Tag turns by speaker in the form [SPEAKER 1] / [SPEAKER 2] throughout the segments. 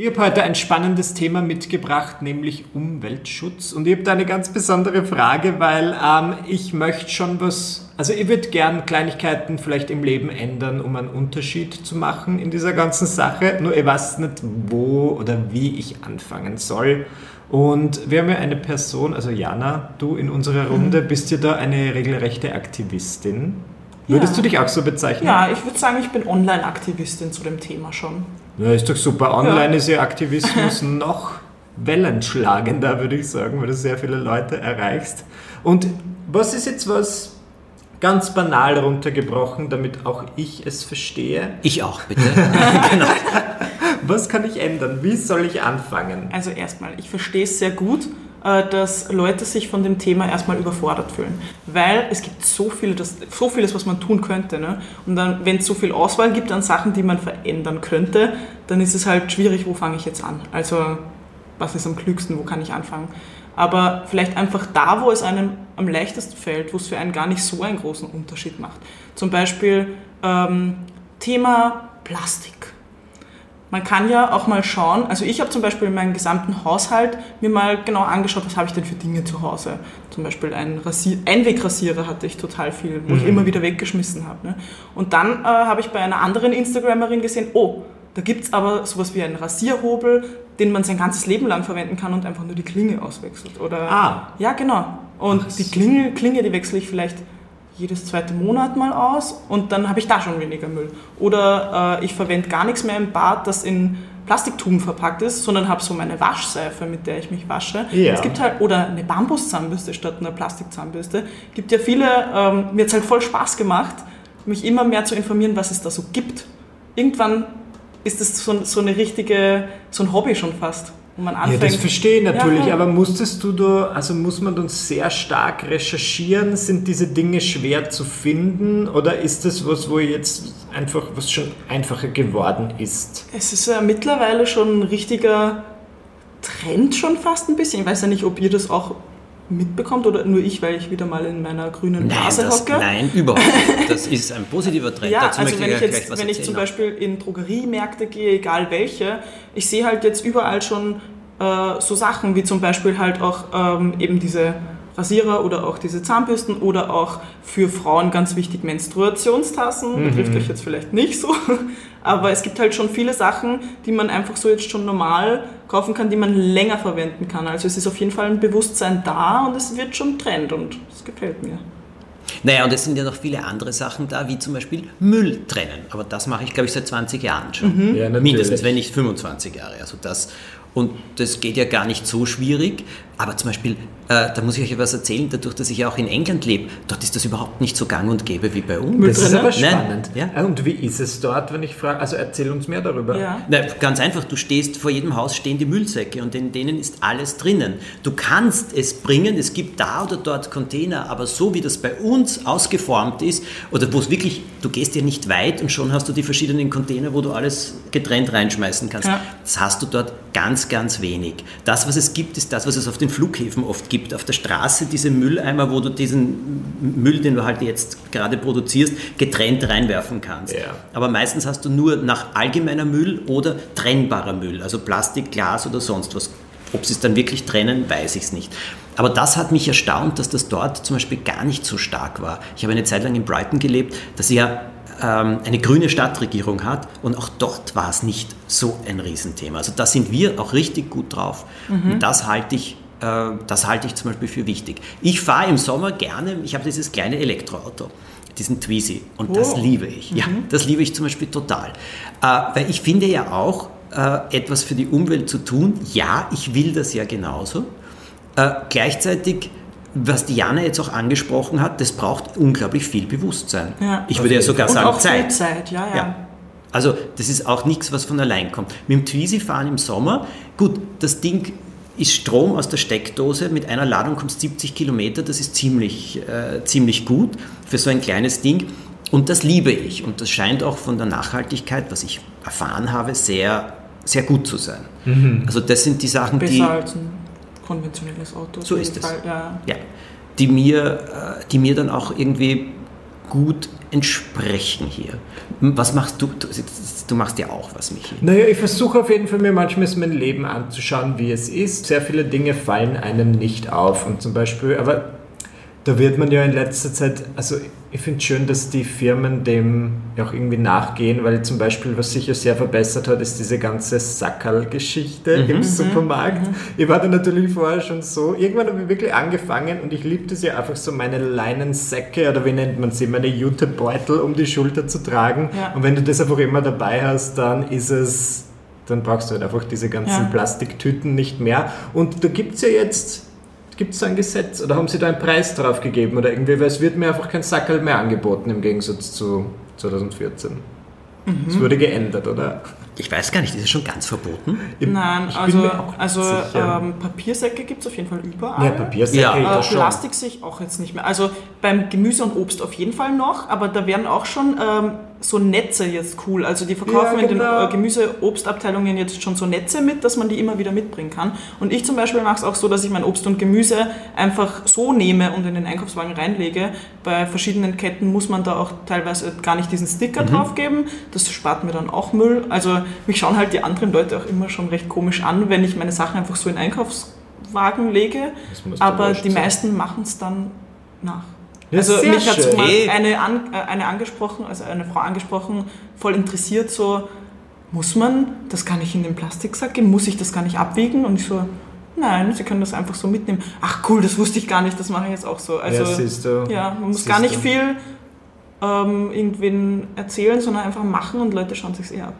[SPEAKER 1] Ich habe heute ein spannendes Thema mitgebracht, nämlich Umweltschutz. Und ich habe da eine ganz besondere Frage, weil ähm, ich möchte schon was, also ich würde gern Kleinigkeiten vielleicht im Leben ändern, um einen Unterschied zu machen in dieser ganzen Sache. Nur ich weiß nicht, wo oder wie ich anfangen soll. Und wir haben ja eine Person, also Jana, du in unserer Runde, mhm. bist ja da eine regelrechte Aktivistin. Würdest ja. du dich auch so bezeichnen?
[SPEAKER 2] Ja, ich würde sagen, ich bin Online-Aktivistin zu dem Thema schon.
[SPEAKER 1] Ja, ist doch super. Online ja. ist ja Aktivismus noch wellenschlagender, würde ich sagen, weil du sehr viele Leute erreichst. Und was ist jetzt was ganz banal runtergebrochen, damit auch ich es verstehe?
[SPEAKER 3] Ich auch, bitte. genau.
[SPEAKER 1] Was kann ich ändern? Wie soll ich anfangen?
[SPEAKER 2] Also erstmal, ich verstehe es sehr gut, dass Leute sich von dem Thema erstmal überfordert fühlen. Weil es gibt so, viel, das, so vieles, was man tun könnte. Ne? Und dann, wenn es so viel Auswahl gibt an Sachen, die man verändern könnte, dann ist es halt schwierig, wo fange ich jetzt an? Also, was ist am klügsten, wo kann ich anfangen? Aber vielleicht einfach da, wo es einem am leichtesten fällt, wo es für einen gar nicht so einen großen Unterschied macht. Zum Beispiel ähm, Thema Plastik. Man kann ja auch mal schauen, also ich habe zum Beispiel in meinem gesamten Haushalt mir mal genau angeschaut, was habe ich denn für Dinge zu Hause. Zum Beispiel ein Rasier Einwegrasierer hatte ich total viel, wo mhm. ich immer wieder weggeschmissen habe. Ne? Und dann äh, habe ich bei einer anderen Instagramerin gesehen, oh, da gibt es aber sowas wie einen Rasierhobel, den man sein ganzes Leben lang verwenden kann und einfach nur die Klinge auswechselt. Oder,
[SPEAKER 1] ah.
[SPEAKER 2] Ja, genau. Und Ach, die Klinge, Klinge, die wechsle ich vielleicht jedes zweite Monat mal aus und dann habe ich da schon weniger Müll. Oder äh, ich verwende gar nichts mehr im Bad, das in Plastiktuben verpackt ist, sondern habe so meine Waschseife, mit der ich mich wasche. Ja. Es gibt halt, oder eine Bambuszahnbürste statt einer Plastikzahnbürste. Es gibt ja viele, ähm, mir hat es halt voll Spaß gemacht, mich immer mehr zu informieren, was es da so gibt. Irgendwann ist es so, so eine richtige, so ein Hobby schon fast
[SPEAKER 1] wo man anfängt. Ja, das verstehe ich natürlich, ja, aber musstest du da, also muss man dann sehr stark recherchieren? Sind diese Dinge schwer zu finden oder ist das was, wo jetzt einfach was schon einfacher geworden ist?
[SPEAKER 2] Es ist ja mittlerweile schon ein richtiger Trend schon fast ein bisschen. Ich weiß ja nicht, ob ihr das auch mitbekommt oder nur ich, weil ich wieder mal in meiner grünen Blase hocke?
[SPEAKER 3] Nein, überhaupt nicht. Das ist ein positiver Trend.
[SPEAKER 2] ja, Dazu also wenn ich, jetzt, wenn ich zum Beispiel in Drogeriemärkte gehe, egal welche, ich sehe halt jetzt überall schon äh, so Sachen wie zum Beispiel halt auch ähm, eben diese Rasierer oder auch diese Zahnbürsten oder auch für Frauen ganz wichtig Menstruationstassen. Mhm. Betrifft euch jetzt vielleicht nicht so, aber es gibt halt schon viele Sachen, die man einfach so jetzt schon normal kaufen kann, die man länger verwenden kann. Also es ist auf jeden Fall ein Bewusstsein da und es wird schon Trend und es gefällt mir.
[SPEAKER 3] Naja, und es sind ja noch viele andere Sachen da, wie zum Beispiel Müll trennen. Aber das mache ich, glaube ich, seit 20 Jahren schon. Mhm. Ja, Mindestens, wenn nicht 25 Jahre. Also das, und das geht ja gar nicht so schwierig. Aber zum Beispiel, äh, da muss ich euch etwas erzählen, dadurch, dass ich auch in England lebe, dort ist das überhaupt nicht so gang und gäbe wie bei uns.
[SPEAKER 1] Das ist aber spannend. Ja? Äh, und wie ist es dort, wenn ich frage? Also erzähl uns mehr darüber.
[SPEAKER 3] Ja. Na, ganz einfach, du stehst, vor jedem Haus stehen die Müllsäcke und in denen ist alles drinnen. Du kannst es bringen, es gibt da oder dort Container, aber so wie das bei uns ausgeformt ist, oder wo es wirklich, du gehst ja nicht weit und schon hast du die verschiedenen Container, wo du alles getrennt reinschmeißen kannst. Ja. Das hast du dort ganz, ganz wenig. Das, was es gibt, ist das, was es auf den Flughäfen oft gibt. Auf der Straße diese Mülleimer, wo du diesen Müll, den du halt jetzt gerade produzierst, getrennt reinwerfen kannst. Ja. Aber meistens hast du nur nach allgemeiner Müll oder trennbarer Müll, also Plastik, Glas oder sonst was. Ob sie es dann wirklich trennen, weiß ich es nicht. Aber das hat mich erstaunt, dass das dort zum Beispiel gar nicht so stark war. Ich habe eine Zeit lang in Brighton gelebt, dass sie ja ähm, eine grüne Stadtregierung hat und auch dort war es nicht so ein Riesenthema. Also da sind wir auch richtig gut drauf. Mhm. Und das halte ich das halte ich zum Beispiel für wichtig. Ich fahre im Sommer gerne, ich habe dieses kleine Elektroauto, diesen Twizy, und oh. das liebe ich. Ja, mhm. das liebe ich zum Beispiel total. Äh, weil ich finde ja auch, äh, etwas für die Umwelt zu tun, ja, ich will das ja genauso. Gleichzeitig was Diana jetzt auch angesprochen hat, das braucht unglaublich viel Bewusstsein. Ja. Ich würde ja sogar sagen
[SPEAKER 2] und auch Zeit. Zeit, ja, ja. ja.
[SPEAKER 3] Also das ist auch nichts, was von allein kommt. Mit dem Twizy fahren im Sommer, gut, das Ding ist Strom aus der Steckdose, mit einer Ladung kommst 70 Kilometer, das ist ziemlich, äh, ziemlich gut für so ein kleines Ding. Und das liebe ich. Und das scheint auch von der Nachhaltigkeit, was ich erfahren habe, sehr, sehr gut zu sein. Mhm. Also das sind die Sachen,
[SPEAKER 2] Besser
[SPEAKER 3] die...
[SPEAKER 2] als ein konventionelles Auto.
[SPEAKER 3] So ist es.
[SPEAKER 2] Ja.
[SPEAKER 3] ja. Die, mir, äh, die mir dann auch irgendwie gut entsprechen hier. Was machst du? Du, du machst ja auch was, Michi.
[SPEAKER 1] Naja, ich versuche auf jeden Fall mir manchmal mein Leben anzuschauen, wie es ist. Sehr viele Dinge fallen einem nicht auf. Und zum Beispiel, aber da wird man ja in letzter Zeit, also ich finde es schön, dass die Firmen dem auch irgendwie nachgehen, weil zum Beispiel, was sich ja sehr verbessert hat, ist diese ganze Sackerl-Geschichte mhm. im Supermarkt. Mhm. Ich war da natürlich vorher schon so, irgendwann habe ich wirklich angefangen und ich liebte es ja einfach so, meine Leinensäcke oder wie nennt man sie, meine Jutebeutel um die Schulter zu tragen. Ja. Und wenn du das einfach immer dabei hast, dann ist es, dann brauchst du halt einfach diese ganzen ja. Plastiktüten nicht mehr. Und da gibt es ja jetzt Gibt es ein Gesetz oder haben Sie da einen Preis drauf gegeben oder irgendwie, weil es wird mir einfach kein Sackerl mehr angeboten im Gegensatz zu 2014. Mhm. Es wurde geändert, oder?
[SPEAKER 3] Ich weiß gar nicht, ist es schon ganz verboten?
[SPEAKER 2] Nein, also, also ähm, Papiersäcke gibt es auf jeden Fall überall.
[SPEAKER 1] Ja, Papiersäcke ja.
[SPEAKER 2] Äh, Plastik sehe ich auch jetzt nicht mehr. Also beim Gemüse und Obst auf jeden Fall noch, aber da werden auch schon ähm, so Netze jetzt cool. Also die verkaufen ja, genau. in den genau. äh, Gemüse-Obstabteilungen jetzt schon so Netze mit, dass man die immer wieder mitbringen kann. Und ich zum Beispiel mache es auch so, dass ich mein Obst und Gemüse einfach so nehme und in den Einkaufswagen reinlege. Bei verschiedenen Ketten muss man da auch teilweise gar nicht diesen Sticker mhm. draufgeben. Das spart mir dann auch Müll. Also mich schauen halt die anderen Leute auch immer schon recht komisch an, wenn ich meine Sachen einfach so in Einkaufswagen lege. Aber die meisten machen es dann nach. Ja, also mich hat eine, an, eine angesprochen, also eine Frau angesprochen, voll interessiert, so, muss man das gar nicht in den Plastiksack geben? Muss ich das gar nicht abwiegen? Und ich so, nein, Sie können das einfach so mitnehmen. Ach cool, das wusste ich gar nicht, das mache ich jetzt auch so. Also, ja, siehst du. ja man muss gar nicht du. viel ähm, irgendwen erzählen, sondern einfach machen und Leute schauen sich eher ab.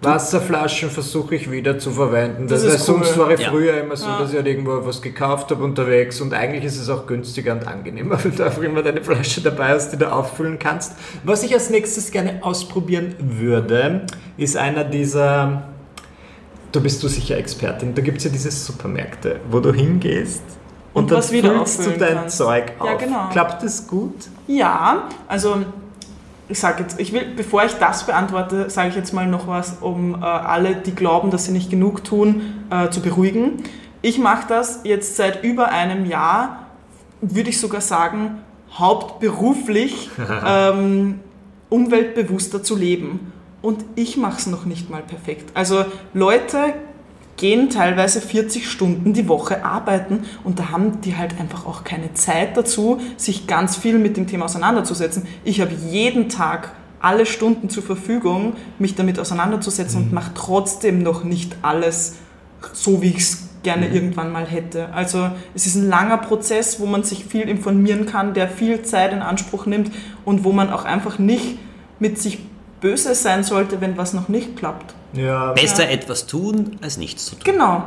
[SPEAKER 1] Wasserflaschen versuche ich wieder zu verwenden. Das, das ist cool. Sonst war ich ja. früher immer so, ja. dass ich halt irgendwo was gekauft habe unterwegs und eigentlich ist es auch günstiger und angenehmer, wenn du einfach immer deine Flasche dabei hast, die du auffüllen kannst. Was ich als nächstes gerne ausprobieren würde, ist einer dieser, da bist du sicher Expertin, da gibt es ja diese Supermärkte, wo du hingehst und, und dann füllst du dein kannst. Zeug auf. Ja, genau. Klappt das gut?
[SPEAKER 2] Ja, also ich sage jetzt, ich will, bevor ich das beantworte, sage ich jetzt mal noch was, um äh, alle, die glauben, dass sie nicht genug tun, äh, zu beruhigen. Ich mache das jetzt seit über einem Jahr, würde ich sogar sagen, hauptberuflich ähm, umweltbewusster zu leben. Und ich mache es noch nicht mal perfekt. Also Leute gehen teilweise 40 Stunden die Woche arbeiten und da haben die halt einfach auch keine Zeit dazu, sich ganz viel mit dem Thema auseinanderzusetzen. Ich habe jeden Tag alle Stunden zur Verfügung, mich damit auseinanderzusetzen mhm. und mache trotzdem noch nicht alles so, wie ich es gerne mhm. irgendwann mal hätte. Also es ist ein langer Prozess, wo man sich viel informieren kann, der viel Zeit in Anspruch nimmt und wo man auch einfach nicht mit sich böse sein sollte, wenn was noch nicht klappt.
[SPEAKER 3] Ja. Besser ja. etwas tun, als nichts zu tun.
[SPEAKER 2] Genau,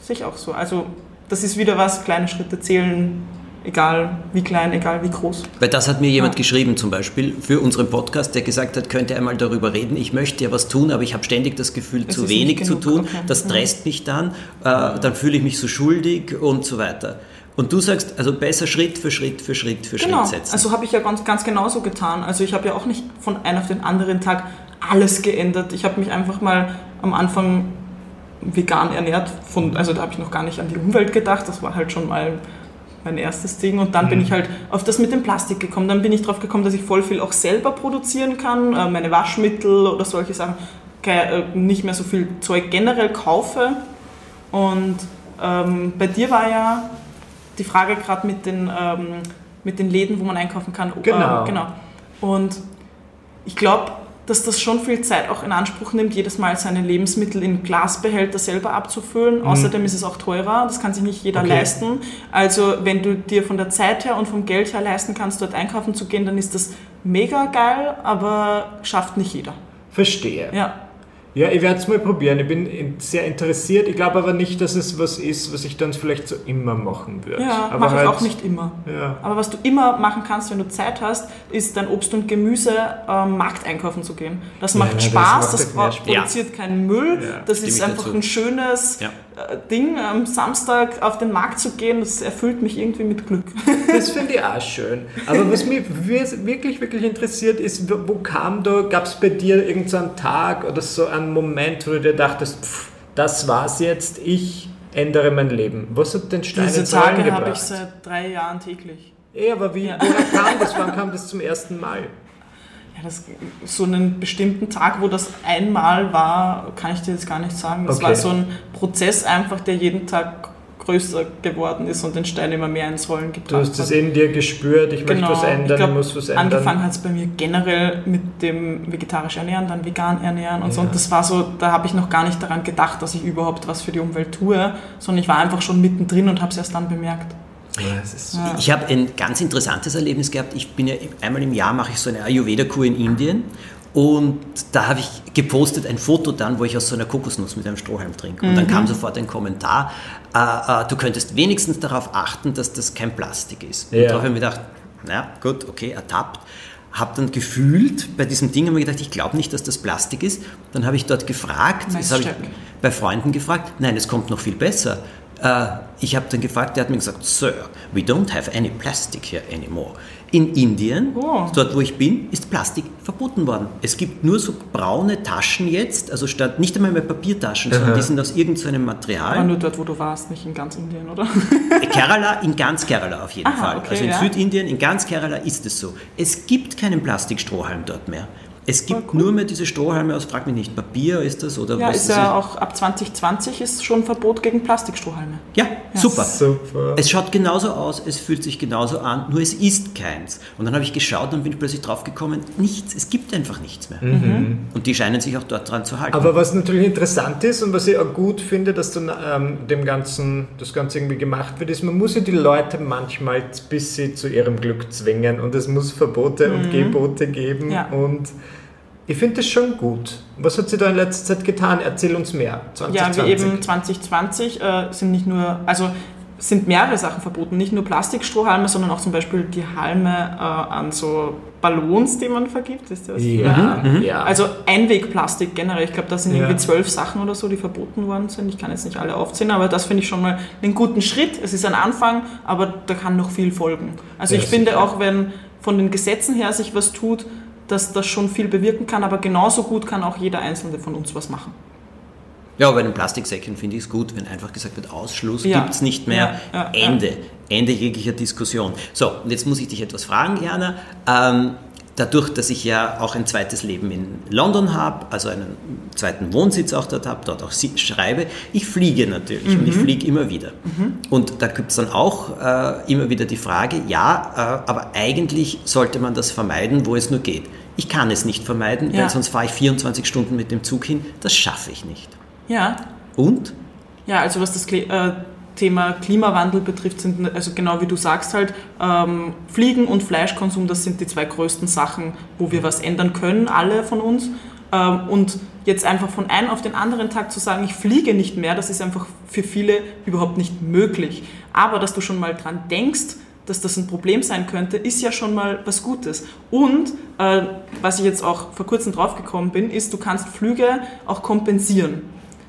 [SPEAKER 2] sehe ich auch so. Also das ist wieder was, kleine Schritte zählen, egal wie klein, egal wie groß.
[SPEAKER 3] Weil das hat mir jemand ja. geschrieben zum Beispiel für unseren Podcast, der gesagt hat, könnte einmal darüber reden, ich möchte ja was tun, aber ich habe ständig das Gefühl, es zu wenig zu tun, okay. das stresst mich dann, äh, dann fühle ich mich so schuldig und so weiter. Und du sagst, also besser Schritt für Schritt für Schritt für genau. Schritt setzen.
[SPEAKER 2] Also habe ich ja ganz, ganz genauso getan. Also ich habe ja auch nicht von einem auf den anderen Tag alles geändert. Ich habe mich einfach mal am Anfang vegan ernährt. Von, also da habe ich noch gar nicht an die Umwelt gedacht. Das war halt schon mal mein erstes Ding. Und dann mhm. bin ich halt auf das mit dem Plastik gekommen. Dann bin ich drauf gekommen, dass ich voll viel auch selber produzieren kann. Äh, meine Waschmittel oder solche Sachen. Äh, nicht mehr so viel Zeug generell kaufe. Und ähm, bei dir war ja die Frage gerade mit, den, ähm, mit den Läden, wo man einkaufen kann.
[SPEAKER 1] Genau.
[SPEAKER 2] Äh, genau. Und ich glaube, dass das schon viel Zeit auch in Anspruch nimmt, jedes Mal seine Lebensmittel in Glasbehälter selber abzufüllen. Mhm. Außerdem ist es auch teurer, das kann sich nicht jeder okay. leisten. Also wenn du dir von der Zeit her und vom Geld her leisten kannst, dort einkaufen zu gehen, dann ist das mega geil, aber schafft nicht jeder.
[SPEAKER 1] Verstehe.
[SPEAKER 2] Ja.
[SPEAKER 1] Ja, ich werde es mal probieren. Ich bin in- sehr interessiert. Ich glaube aber nicht, dass es was ist, was ich dann vielleicht so immer machen würde.
[SPEAKER 2] Ja,
[SPEAKER 1] aber
[SPEAKER 2] mache
[SPEAKER 1] halt,
[SPEAKER 2] ich auch nicht immer.
[SPEAKER 1] Ja.
[SPEAKER 2] Aber was du immer machen kannst, wenn du Zeit hast, ist dein Obst und Gemüse am Markt einkaufen zu gehen. Das macht
[SPEAKER 1] das
[SPEAKER 2] Spaß,
[SPEAKER 1] macht
[SPEAKER 2] das,
[SPEAKER 1] halt mehr Spaß.
[SPEAKER 2] produziert keinen Müll,
[SPEAKER 1] Ja,
[SPEAKER 2] das
[SPEAKER 3] stimme
[SPEAKER 2] ist einfach
[SPEAKER 3] dazu.
[SPEAKER 2] ein schönes
[SPEAKER 3] Ja.
[SPEAKER 2] Ding, am Samstag auf den Markt zu gehen, das erfüllt mich irgendwie mit Glück.
[SPEAKER 1] Das finde ich auch schön. Aber was mich wir- wirklich, wirklich interessiert ist, wo kam da, gab es bei dir irgendeinen Tag oder so einen Moment, wo du dir dachtest, pff, das war's jetzt, ich ändere mein Leben. Was hat den Stein
[SPEAKER 2] Diese Tage habe ich seit drei Jahren täglich.
[SPEAKER 1] Eh, aber wie,
[SPEAKER 2] Ja.
[SPEAKER 1] woher kam das? Wann kam das zum ersten Mal?
[SPEAKER 2] Das, so einen bestimmten Tag, wo das einmal war, kann ich dir jetzt gar nicht sagen. Das
[SPEAKER 1] Okay.
[SPEAKER 2] war so ein Prozess einfach, der jeden Tag größer geworden ist und den Stein immer mehr ins Rollen gebracht
[SPEAKER 1] Du hast
[SPEAKER 2] hat.
[SPEAKER 1] in dir gespürt, ich möchte was ändern,
[SPEAKER 2] Genau. ich glaub,
[SPEAKER 1] ich muss was ändern.
[SPEAKER 2] Angefangen hat es bei mir generell mit dem vegetarisch ernähren, dann vegan ernähren und so.
[SPEAKER 1] Ja.
[SPEAKER 2] Und das war so, da habe ich noch gar nicht daran gedacht, dass ich überhaupt was für die Umwelt tue, sondern ich war einfach schon mittendrin und habe es erst dann bemerkt.
[SPEAKER 1] Ja.
[SPEAKER 3] Ich habe ein ganz interessantes Erlebnis gehabt. Ich bin ja einmal im Jahr mache ich so eine Ayurveda-Kur in Indien und da habe ich gepostet ein Foto dann, wo ich aus so einer Kokosnuss mit einem Strohhalm trinke. Und dann kam sofort ein Kommentar, äh, äh, du könntest wenigstens darauf achten, dass das kein Plastik ist. Und
[SPEAKER 1] Ja.
[SPEAKER 3] da habe ich mir gedacht, na gut, okay, ertappt. Habe dann gefühlt, bei diesem Ding habe ich gedacht, ich glaube nicht, dass das Plastik ist. Dann habe ich dort gefragt, das habe ich bei Freunden gefragt, nein, es kommt noch viel besser. Äh, ich habe dann gefragt, der hat mir gesagt, Sir, we don't have any plastic here anymore. In Indien,
[SPEAKER 2] Oh.
[SPEAKER 3] dort wo ich bin, ist Plastik verboten worden. Es gibt nur so braune Taschen jetzt, also statt nicht einmal mehr Papiertaschen, sondern die sind aus irgendeinem
[SPEAKER 2] Aber
[SPEAKER 3] Material.
[SPEAKER 2] nur dort, wo du warst, nicht in ganz Indien, oder?
[SPEAKER 3] Kerala, in ganz Kerala auf jeden
[SPEAKER 2] Aha,
[SPEAKER 3] Fall.
[SPEAKER 2] okay,
[SPEAKER 3] also in
[SPEAKER 2] ja.
[SPEAKER 3] Südindien, in ganz Kerala ist es so. Es gibt keinen Plastikstrohhalm dort mehr. Es gibt
[SPEAKER 2] cool.
[SPEAKER 3] nur mehr diese Strohhalme aus, frag mich nicht, Papier ist das oder
[SPEAKER 2] Ja,
[SPEAKER 3] was
[SPEAKER 2] ist
[SPEAKER 3] das
[SPEAKER 2] ja auch ab 2020 ist schon Verbot gegen Plastikstrohhalme.
[SPEAKER 3] Ja, super.
[SPEAKER 1] super.
[SPEAKER 3] Es schaut genauso aus, es fühlt sich genauso an, nur es ist keins. Und dann habe ich geschaut und bin plötzlich drauf gekommen, nichts, es gibt einfach nichts mehr. Und die scheinen sich auch dort dran zu halten.
[SPEAKER 1] Aber was natürlich interessant ist und was ich auch gut finde, dass dann ähm, dem Ganzen, das Ganze irgendwie gemacht wird, ist, man muss ja die Leute manchmal ein bisschen zu ihrem Glück zwingen und es muss Verbote und Gebote geben
[SPEAKER 2] Mhm. Ja.
[SPEAKER 1] und ich finde das schon gut. Was hat sie da in letzter Zeit getan? Erzähl uns mehr.
[SPEAKER 2] Ja,
[SPEAKER 1] 2020.
[SPEAKER 2] wie eben 2020 äh, sind nicht nur, also sind mehrere Sachen verboten, nicht nur Plastikstrohhalme, sondern auch zum Beispiel die Halme äh, an so Ballons, die man vergibt. Wisst ihr, was ich meine?
[SPEAKER 1] Ja, ja.
[SPEAKER 2] Also Einwegplastik generell. Ich glaube, da sind
[SPEAKER 1] Ja.
[SPEAKER 2] irgendwie zwölf Sachen oder so, die verboten worden sind. Ich kann jetzt nicht alle aufzählen, aber das finde ich schon mal einen guten Schritt. Es ist ein Anfang, aber da kann noch viel folgen. Also
[SPEAKER 1] Ja,
[SPEAKER 2] ich finde
[SPEAKER 1] sicher.
[SPEAKER 2] auch, wenn von den Gesetzen her sich was tut, dass das schon viel bewirken kann, aber genauso gut kann auch jeder Einzelne von uns was machen.
[SPEAKER 3] Ja, bei den Plastiksäcken finde ich es gut, wenn einfach gesagt wird, Ausschluss
[SPEAKER 2] Ja.
[SPEAKER 3] gibt es nicht mehr,
[SPEAKER 2] Ja, ja,
[SPEAKER 3] Ende, Ende jeglicher Diskussion. So, und jetzt muss ich dich etwas fragen, Jana. Ähm, dadurch, dass ich ja auch ein zweites Leben in London habe, also einen zweiten Wohnsitz auch dort habe, dort auch schreibe, ich fliege natürlich und ich fliege immer wieder. Und da gibt es dann auch äh, immer wieder die Frage, ja, äh, aber eigentlich sollte man das vermeiden, wo es nur geht. Ich kann es nicht vermeiden,
[SPEAKER 2] Ja.
[SPEAKER 3] weil sonst fahre ich 24 Stunden mit dem Zug hin. Das schaffe ich nicht.
[SPEAKER 2] Ja,
[SPEAKER 3] Und?
[SPEAKER 2] Ja, also was das äh, Thema Klimawandel betrifft, sind, also genau wie du sagst halt, ähm, Fliegen und Fleischkonsum, das sind die zwei größten Sachen, wo wir was ändern können, alle von uns. Ähm, und jetzt einfach von einem auf den anderen Tag zu sagen, ich fliege nicht mehr, das ist einfach für viele überhaupt nicht möglich. Aber dass du schon mal dran denkst, dass das ein Problem sein könnte, ist ja schon mal was Gutes. Und äh, was ich jetzt auch vor kurzem draufgekommen bin, ist, du kannst Flüge auch kompensieren.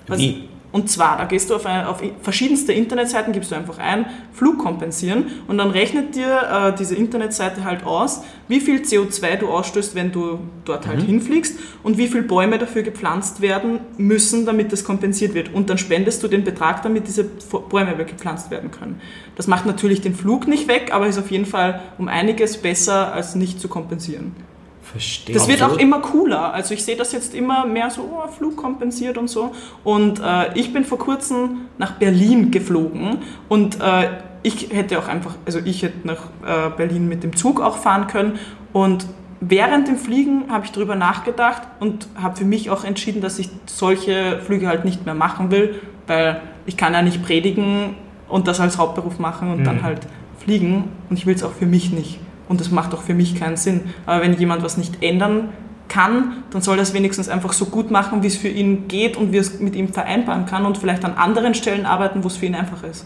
[SPEAKER 2] Was,
[SPEAKER 3] Wie?
[SPEAKER 2] Und zwar, da gehst du auf, eine, auf verschiedenste Internetseiten, gibst du einfach ein, Flug kompensieren und dann rechnet dir äh, diese Internetseite halt aus, wie viel CO2 du ausstößt, wenn du dort halt hinfliegst und wie viele Bäume dafür gepflanzt werden müssen, damit das kompensiert wird. Und dann spendest du den Betrag, damit diese Bäume gepflanzt werden können. Das macht natürlich den Flug nicht weg, aber ist auf jeden Fall um einiges besser, als nicht zu kompensieren.
[SPEAKER 1] Verstehe.
[SPEAKER 2] Das wird auch immer cooler. Also ich sehe das jetzt immer mehr so, oh, Flug kompensiert und so. Und äh, ich bin vor kurzem nach Berlin geflogen und äh, ich hätte auch einfach, also ich hätte nach äh, Berlin mit dem Zug auch fahren können. Und während dem Fliegen habe ich darüber nachgedacht und habe für mich auch entschieden, dass ich solche Flüge halt nicht mehr machen will, weil ich kann ja nicht predigen und das als Hauptberuf machen und dann halt fliegen und ich will es auch für mich nicht. Und das macht auch für mich keinen Sinn. Aber wenn jemand was nicht ändern kann, dann soll er es wenigstens einfach so gut machen, wie es für ihn geht und wie es mit ihm vereinbaren kann und vielleicht an anderen Stellen arbeiten, wo es für ihn einfach ist.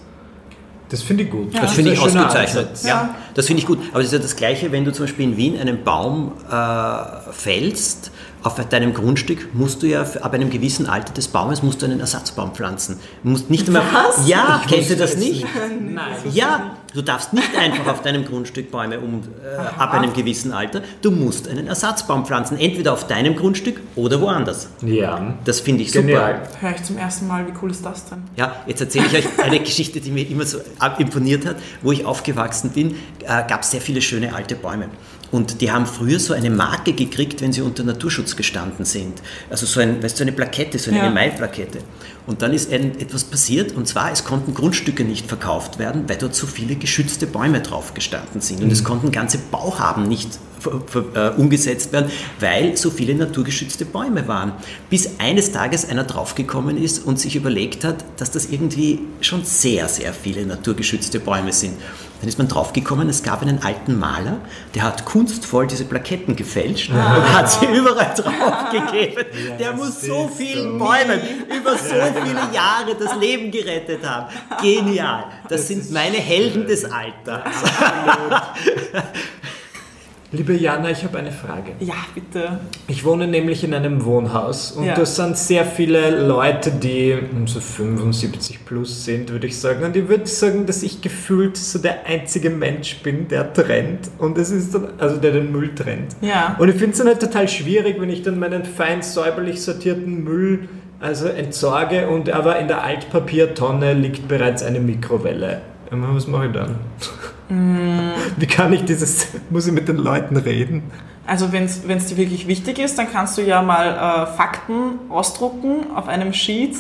[SPEAKER 1] Das finde ich gut.
[SPEAKER 3] Das finde ich ausgezeichnet. Ja.
[SPEAKER 2] Ja.
[SPEAKER 3] das finde ich gut. Aber das ist ja das Gleiche, wenn du zum Beispiel in Wien einen Baum äh, fällst, auf deinem Grundstück musst du ja ab einem gewissen Alter des Baumes musst du einen Ersatzbaum pflanzen. Du musst nicht einmal.
[SPEAKER 2] Was?
[SPEAKER 3] Ja,
[SPEAKER 1] Ich
[SPEAKER 3] kennst du das
[SPEAKER 1] es
[SPEAKER 3] nicht?
[SPEAKER 1] Nein.
[SPEAKER 3] Ja, du darfst nicht einfach auf deinem Grundstück Bäume um, äh, ab einem gewissen Alter. Du musst einen Ersatzbaum pflanzen, entweder auf deinem Grundstück oder woanders.
[SPEAKER 1] Ja.
[SPEAKER 3] Das finde ich super.
[SPEAKER 1] Genial.
[SPEAKER 2] Höre ich zum ersten Mal, wie cool ist das denn?
[SPEAKER 3] Ja, jetzt erzähle ich euch eine Geschichte, die mir immer so imponiert hat. Wo ich aufgewachsen bin, äh, gab es sehr viele schöne alte Bäume. Und die haben früher so eine Marke gekriegt, wenn sie unter Naturschutz gestanden sind. Also so, ein, weißt, du, so eine Plakette, so eine
[SPEAKER 2] Ja.
[SPEAKER 3] Gemeilplakette. Und dann ist etwas passiert, und zwar, es konnten Grundstücke nicht verkauft werden, weil dort so viele geschützte Bäume drauf gestanden sind. Und es konnten ganze Bauhaben nicht äh, umgesetzt werden, weil so viele naturgeschützte Bäume waren. Bis eines Tages einer draufgekommen ist und sich überlegt hat, dass das irgendwie schon sehr, sehr viele naturgeschützte Bäume sind. Dann ist man draufgekommen, es gab einen alten Maler, der hat kunstvoll diese Plaketten gefälscht und hat sie überall draufgegeben. der muss so vielen
[SPEAKER 1] du.
[SPEAKER 3] Bäumen über so viele Jahre das Leben gerettet haben. Genial. Das, sind meine Helden des Alters.
[SPEAKER 1] Liebe Jana, ich habe eine Frage.
[SPEAKER 2] Ja, bitte.
[SPEAKER 1] Ich wohne nämlich in einem Wohnhaus und
[SPEAKER 2] Ja.
[SPEAKER 1] da sind sehr viele Leute, die um so 75 plus sind, würde ich sagen. Und ich würde sagen, dass ich gefühlt so der einzige Mensch bin, der trennt. Und es ist dann, also der den Müll trennt.
[SPEAKER 2] Ja.
[SPEAKER 1] Und ich finde es dann halt total schwierig, wenn ich dann meinen fein säuberlich sortierten Müll also entsorge und aber in der Altpapiertonne liegt bereits eine Mikrowelle. Was mache ich dann? Wie kann ich dieses, muss ich mit den Leuten reden?
[SPEAKER 2] Also wenn es dir wirklich wichtig ist, dann kannst du ja mal äh, Fakten ausdrucken auf einem Sheet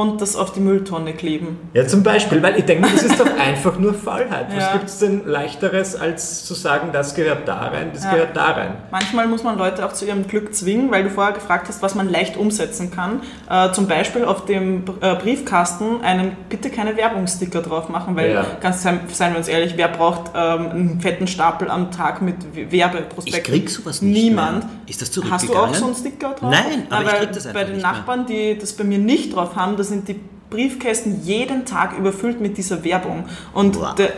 [SPEAKER 2] und das auf die Mülltonne kleben.
[SPEAKER 1] Ja, zum Beispiel, weil ich denke, das ist doch einfach nur Faulheit. Was
[SPEAKER 2] Ja.
[SPEAKER 1] gibt es denn leichteres, als zu sagen, das gehört da rein, das
[SPEAKER 2] Ja.
[SPEAKER 1] gehört da rein?
[SPEAKER 2] Manchmal muss man Leute auch zu ihrem Glück zwingen, weil du vorher gefragt hast, was man leicht umsetzen kann. Äh, zum Beispiel auf dem äh, Briefkasten einen bitte keine Werbungssticker drauf machen, weil
[SPEAKER 1] Ja.
[SPEAKER 2] ganz sein, seien wir uns ehrlich, wer braucht ähm, einen fetten Stapel am Tag mit Werbeprospekten?
[SPEAKER 3] Ich krieg sowas nicht
[SPEAKER 2] Niemand.
[SPEAKER 3] mehr. Ist das
[SPEAKER 2] Hast du
[SPEAKER 3] zurückgegangen?
[SPEAKER 2] auch so einen Sticker drauf?
[SPEAKER 3] Nein, aber ich
[SPEAKER 2] weil
[SPEAKER 3] krieg das einfach
[SPEAKER 2] Bei den
[SPEAKER 3] nicht mehr.
[SPEAKER 2] Nachbarn, die das bei mir nicht drauf haben, da sind die Briefkästen jeden Tag überfüllt mit dieser Werbung. Und
[SPEAKER 3] Boah.
[SPEAKER 2] der,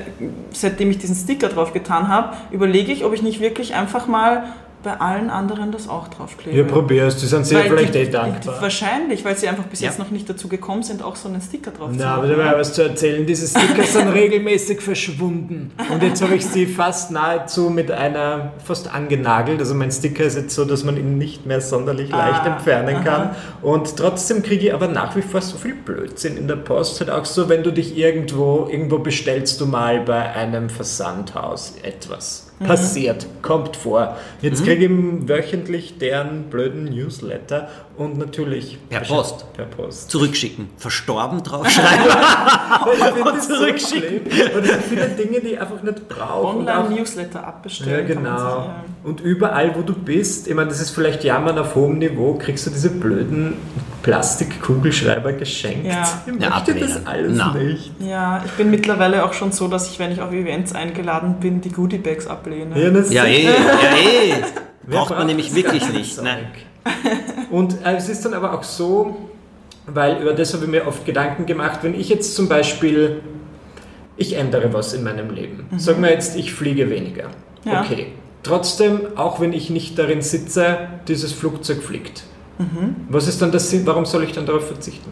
[SPEAKER 2] seitdem ich diesen Sticker drauf getan habe, überlege ich, ob ich nicht wirklich einfach mal bei allen anderen das auch draufklebe.
[SPEAKER 1] Ja, probier's, die sind sehr
[SPEAKER 2] Weil
[SPEAKER 1] vielleicht
[SPEAKER 2] die,
[SPEAKER 1] eh
[SPEAKER 2] die,
[SPEAKER 1] dankbar.
[SPEAKER 2] wahrscheinlich, weil sie einfach bis
[SPEAKER 3] Ja.
[SPEAKER 2] jetzt noch nicht dazu gekommen sind, auch so einen Sticker drauf zu
[SPEAKER 1] Na, aber
[SPEAKER 2] machen.
[SPEAKER 1] da war was zu erzählen. Diese Sticker sind regelmäßig verschwunden. Und jetzt habe ich sie fast nahezu mit einer, fast angenagelt. Also mein Sticker ist jetzt so, dass man ihn nicht mehr sonderlich leicht
[SPEAKER 2] Ah,
[SPEAKER 1] entfernen kann. Und trotzdem kriege ich aber nach wie vor so viel Blödsinn in der Post. Halt auch so, wenn du dich irgendwo, irgendwo bestellst du mal bei einem Versandhaus etwas. Passiert, kommt vor. Jetzt kriege ich wöchentlich deren blöden Newsletter und natürlich
[SPEAKER 3] Per Post.
[SPEAKER 1] Per Post.
[SPEAKER 3] Zurückschicken. Verstorben draufschreiben.
[SPEAKER 1] und
[SPEAKER 3] zurückschicken.
[SPEAKER 1] Und es sind viele Dinge, die ich einfach nicht brauche. Und auch-
[SPEAKER 2] Online-Newsletter
[SPEAKER 1] Ja,
[SPEAKER 2] abbestellen. kann man
[SPEAKER 1] genau.
[SPEAKER 2] sich, ja.
[SPEAKER 1] Und überall, wo du bist, ich meine, das ist vielleicht Jammern auf hohem Niveau, kriegst du diese blöden Plastikkugelschreiber geschenkt.
[SPEAKER 2] Ja.
[SPEAKER 1] Ich
[SPEAKER 3] Ja,
[SPEAKER 1] möchte das
[SPEAKER 3] ablehnen.
[SPEAKER 1] alles
[SPEAKER 3] Na.
[SPEAKER 1] nicht.
[SPEAKER 2] Ja, ich bin mittlerweile auch schon so, dass ich, wenn ich auf Events eingeladen bin, die Goodiebags ablehne.
[SPEAKER 1] Ja, das
[SPEAKER 3] Ja,
[SPEAKER 1] ist-
[SPEAKER 3] eh, ja, eh.
[SPEAKER 1] Wer
[SPEAKER 3] Braucht man nämlich
[SPEAKER 1] das
[SPEAKER 3] wirklich nicht. Nein.
[SPEAKER 1] Und äh, es ist dann aber auch so, weil über das habe ich mir oft Gedanken gemacht, wenn ich jetzt zum Beispiel, ich ändere was in meinem Leben. Sagen wir jetzt, ich fliege weniger.
[SPEAKER 2] Mhm. Ja.
[SPEAKER 1] Okay. Trotzdem, auch wenn ich nicht darin sitze, dieses Flugzeug fliegt.
[SPEAKER 2] Mhm.
[SPEAKER 1] Was ist dann das Sinn? Warum soll ich dann darauf verzichten?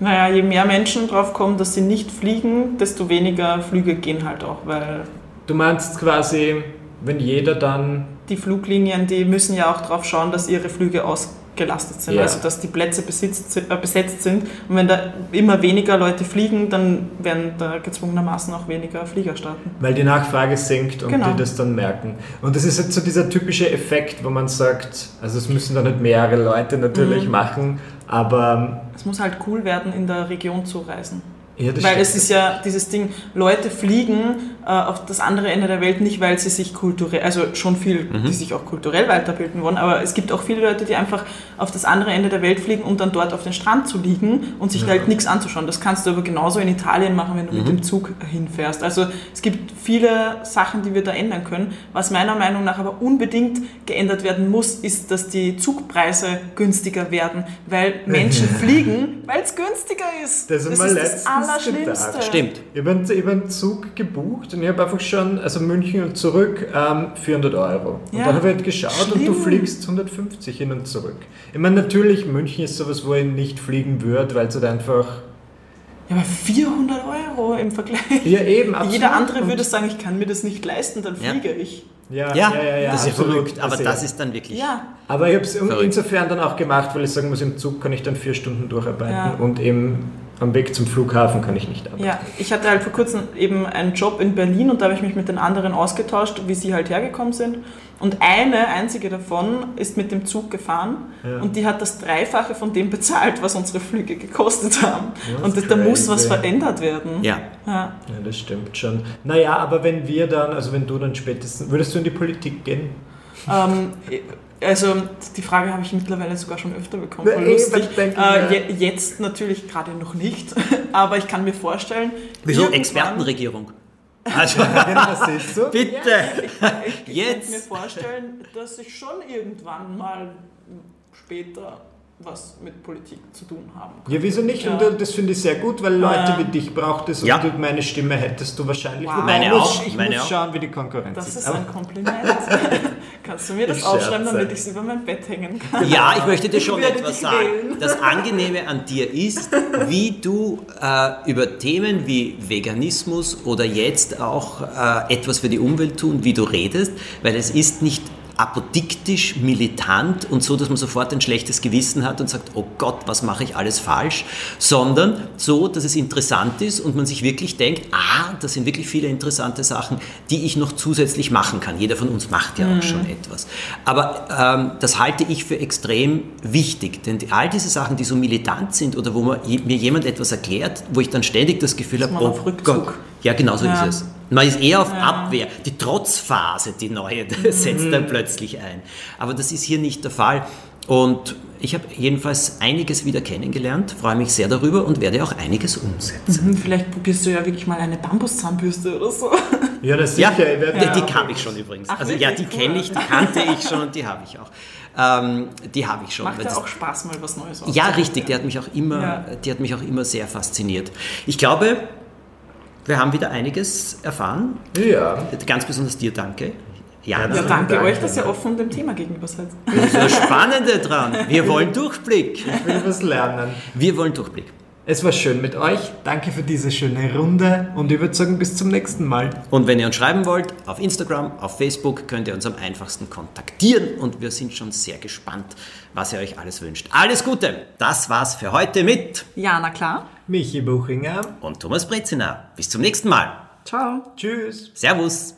[SPEAKER 2] Naja, je mehr Menschen drauf kommen, dass sie nicht fliegen, desto weniger Flüge gehen halt auch, weil
[SPEAKER 1] Du meinst quasi, wenn jeder dann
[SPEAKER 2] die Fluglinien, die müssen ja auch darauf schauen, dass ihre Flüge ausgelastet sind,
[SPEAKER 1] Ja.
[SPEAKER 2] also dass die Plätze besitzt, äh, besetzt sind. Und wenn da immer weniger Leute fliegen, dann werden da gezwungenermaßen auch weniger Flieger starten.
[SPEAKER 1] Weil die Nachfrage sinkt und
[SPEAKER 2] Genau.
[SPEAKER 1] die das dann merken. Und das ist jetzt so dieser typische Effekt, wo man sagt, also es müssen da nicht mehrere Leute
[SPEAKER 2] Mhm.
[SPEAKER 1] natürlich machen, aber
[SPEAKER 2] Es muss halt cool werden, in der Region zu reisen.
[SPEAKER 1] Ja, das
[SPEAKER 2] weil
[SPEAKER 1] stimmt.
[SPEAKER 2] es ist ja dieses Ding, Leute fliegen äh, auf das andere Ende der Welt nicht, weil sie sich kulturell, also schon viel,
[SPEAKER 1] Mhm.
[SPEAKER 2] die sich auch kulturell weiterbilden wollen, aber es gibt auch viele Leute, die einfach auf das andere Ende der Welt fliegen, um dann dort auf den Strand zu liegen und sich da halt nichts anzuschauen. Das kannst du aber genauso in Italien machen, wenn du
[SPEAKER 1] Mhm.
[SPEAKER 2] mit dem Zug hinfährst. Also es gibt viele Sachen, die wir da ändern können. Was meiner Meinung nach aber unbedingt geändert werden muss, ist, dass die Zugpreise günstiger werden, weil Menschen fliegen, weil es günstiger ist.
[SPEAKER 1] Das wir
[SPEAKER 2] ist
[SPEAKER 1] letztens
[SPEAKER 2] das Allerschlimmste.
[SPEAKER 3] Stimmt.
[SPEAKER 1] Ich habe einen, ich hab einen Zug gebucht und ich habe einfach schon, also München und zurück, ähm, 400 Euro. Und
[SPEAKER 2] Ja.
[SPEAKER 1] dann habe ich halt geschaut und du
[SPEAKER 2] Schlimm.
[SPEAKER 1] fliegst 150 hin und zurück. Ich meine, natürlich, München ist sowas, wo ich nicht fliegen würde, weil es halt einfach.
[SPEAKER 2] Ja, aber 400 Euro im Vergleich.
[SPEAKER 1] Ja, eben, absolut.
[SPEAKER 2] Jeder andere
[SPEAKER 1] Und-
[SPEAKER 2] würde sagen, ich kann mir das nicht leisten, dann
[SPEAKER 3] Ja.
[SPEAKER 2] fliege ich.
[SPEAKER 1] Ja,
[SPEAKER 3] Ja,
[SPEAKER 1] ja, ja, ja,
[SPEAKER 3] das ist ja
[SPEAKER 1] absolut.
[SPEAKER 3] verrückt, aber
[SPEAKER 1] Also,
[SPEAKER 3] das ist dann wirklich.
[SPEAKER 2] Ja,
[SPEAKER 1] Aber ich habe es insofern dann auch gemacht, weil ich sagen muss, im Zug kann ich dann vier Stunden durcharbeiten
[SPEAKER 2] Ja.
[SPEAKER 1] und eben am Weg zum Flughafen kann ich nicht arbeiten.
[SPEAKER 2] ja. Ich hatte halt vor kurzem eben einen Job in Berlin und da habe ich mich mit den anderen ausgetauscht, wie sie halt hergekommen sind. Und eine einzige davon ist mit dem Zug gefahren
[SPEAKER 1] Ja.
[SPEAKER 2] und die hat das Dreifache von dem bezahlt, was unsere Flüge gekostet haben.
[SPEAKER 1] Ja,
[SPEAKER 2] und da muss was verändert werden.
[SPEAKER 3] Ja.
[SPEAKER 2] Ja.
[SPEAKER 1] Ja, das stimmt schon. Naja, aber wenn wir dann, also wenn du dann spätestens, würdest du in die Politik gehen?
[SPEAKER 2] Ähm, also die Frage habe ich mittlerweile sogar schon öfter bekommen. Voll
[SPEAKER 1] eh,
[SPEAKER 2] lustig.
[SPEAKER 1] ich
[SPEAKER 2] Äh, jetzt natürlich gerade noch nicht, aber ich kann mir vorstellen.
[SPEAKER 3] Wieso Expertenregierung? Also,
[SPEAKER 1] Genau, siehst du?
[SPEAKER 3] bitte.
[SPEAKER 2] Ich, ich
[SPEAKER 3] Jetzt.
[SPEAKER 2] könnte mir vorstellen, dass ich schon irgendwann mal später was mit Politik zu tun haben kann.
[SPEAKER 1] Ja, wieso nicht?
[SPEAKER 2] Ja.
[SPEAKER 1] Und äh, das finde ich sehr gut, weil Leute
[SPEAKER 2] Ja.
[SPEAKER 1] wie dich braucht es
[SPEAKER 3] Ja.
[SPEAKER 1] und du- meine Stimme hättest du wahrscheinlich.
[SPEAKER 2] Wow.
[SPEAKER 3] Meine
[SPEAKER 1] ich muss,
[SPEAKER 3] auch,
[SPEAKER 1] Ich
[SPEAKER 3] meine
[SPEAKER 1] muss
[SPEAKER 3] auch.
[SPEAKER 1] schauen, wie die Konkurrenz
[SPEAKER 2] Das ist
[SPEAKER 1] Aber-
[SPEAKER 2] ein Kompliment. Kannst du mir das aufschreiben, damit ich es über mein Bett hängen kann?
[SPEAKER 3] Ja, ich möchte dir schon etwas sagen.
[SPEAKER 2] wählen.
[SPEAKER 3] Das Angenehme an dir ist, wie du äh, über Themen wie Veganismus oder jetzt auch äh, etwas für die Umwelt tun, wie du redest, weil es ist nicht apodiktisch, militant und so, dass man sofort ein schlechtes Gewissen hat und sagt, oh Gott, was mache ich alles falsch, sondern so, dass es interessant ist und man sich wirklich denkt, ah, das sind wirklich viele interessante Sachen, die ich noch zusätzlich machen kann. Jeder von uns macht ja auch schon etwas. Aber ähm, das halte ich für extrem wichtig, denn all diese Sachen, die so militant sind oder wo man, mir jemand etwas erklärt, wo ich dann ständig das Gefühl habe, oh. Gott, ja, genau so
[SPEAKER 2] Ja.
[SPEAKER 3] ist es. Man ist eher auf Abwehr. Die Trotzphase, die neue, setzt dann plötzlich ein. Aber das ist hier nicht der Fall. Und ich habe jedenfalls einiges wieder kennengelernt, freue mich sehr darüber und werde auch einiges umsetzen.
[SPEAKER 2] Hm, Vielleicht probierst du ja wirklich mal eine Bambuszahnbürste oder so.
[SPEAKER 1] Ja, das
[SPEAKER 3] Ja,
[SPEAKER 1] sicher. ich werd-
[SPEAKER 3] die, die habe ich schon übrigens.
[SPEAKER 2] Ach,
[SPEAKER 3] also ja, die
[SPEAKER 2] Cool.
[SPEAKER 3] kenne ich, die kannte ich schon und die habe ich auch. Ähm, die habe ich schon.
[SPEAKER 2] Macht ja auch Spaß, mal was Neues
[SPEAKER 3] Ja,
[SPEAKER 2] auszuprobieren.
[SPEAKER 3] richtig, die hat mich auch immer,
[SPEAKER 2] Ja.
[SPEAKER 3] die hat mich auch immer sehr fasziniert. Ich glaube, wir haben wieder einiges erfahren.
[SPEAKER 1] Ja.
[SPEAKER 3] Ganz besonders dir danke. Jana.
[SPEAKER 2] Ja, danke
[SPEAKER 1] Danke.
[SPEAKER 2] euch, dass ihr offen dem Thema gegenüber seid.
[SPEAKER 3] Das ist das Spannende dran. Wir wollen Durchblick.
[SPEAKER 1] Ich will was lernen.
[SPEAKER 3] Wir wollen Durchblick.
[SPEAKER 1] Es war schön mit euch. Danke für diese schöne Runde und ich würde sagen, bis zum nächsten Mal.
[SPEAKER 3] Und wenn ihr uns schreiben wollt, auf Instagram, auf Facebook, könnt ihr uns am einfachsten kontaktieren und wir sind schon sehr gespannt, was ihr euch alles wünscht. Alles Gute! Das war's für heute mit
[SPEAKER 2] Ja, na klar.
[SPEAKER 1] Michi Buchinger.
[SPEAKER 3] und Thomas Brezina. Bis zum nächsten Mal.
[SPEAKER 2] Ciao.
[SPEAKER 1] Tschüss.
[SPEAKER 3] Servus!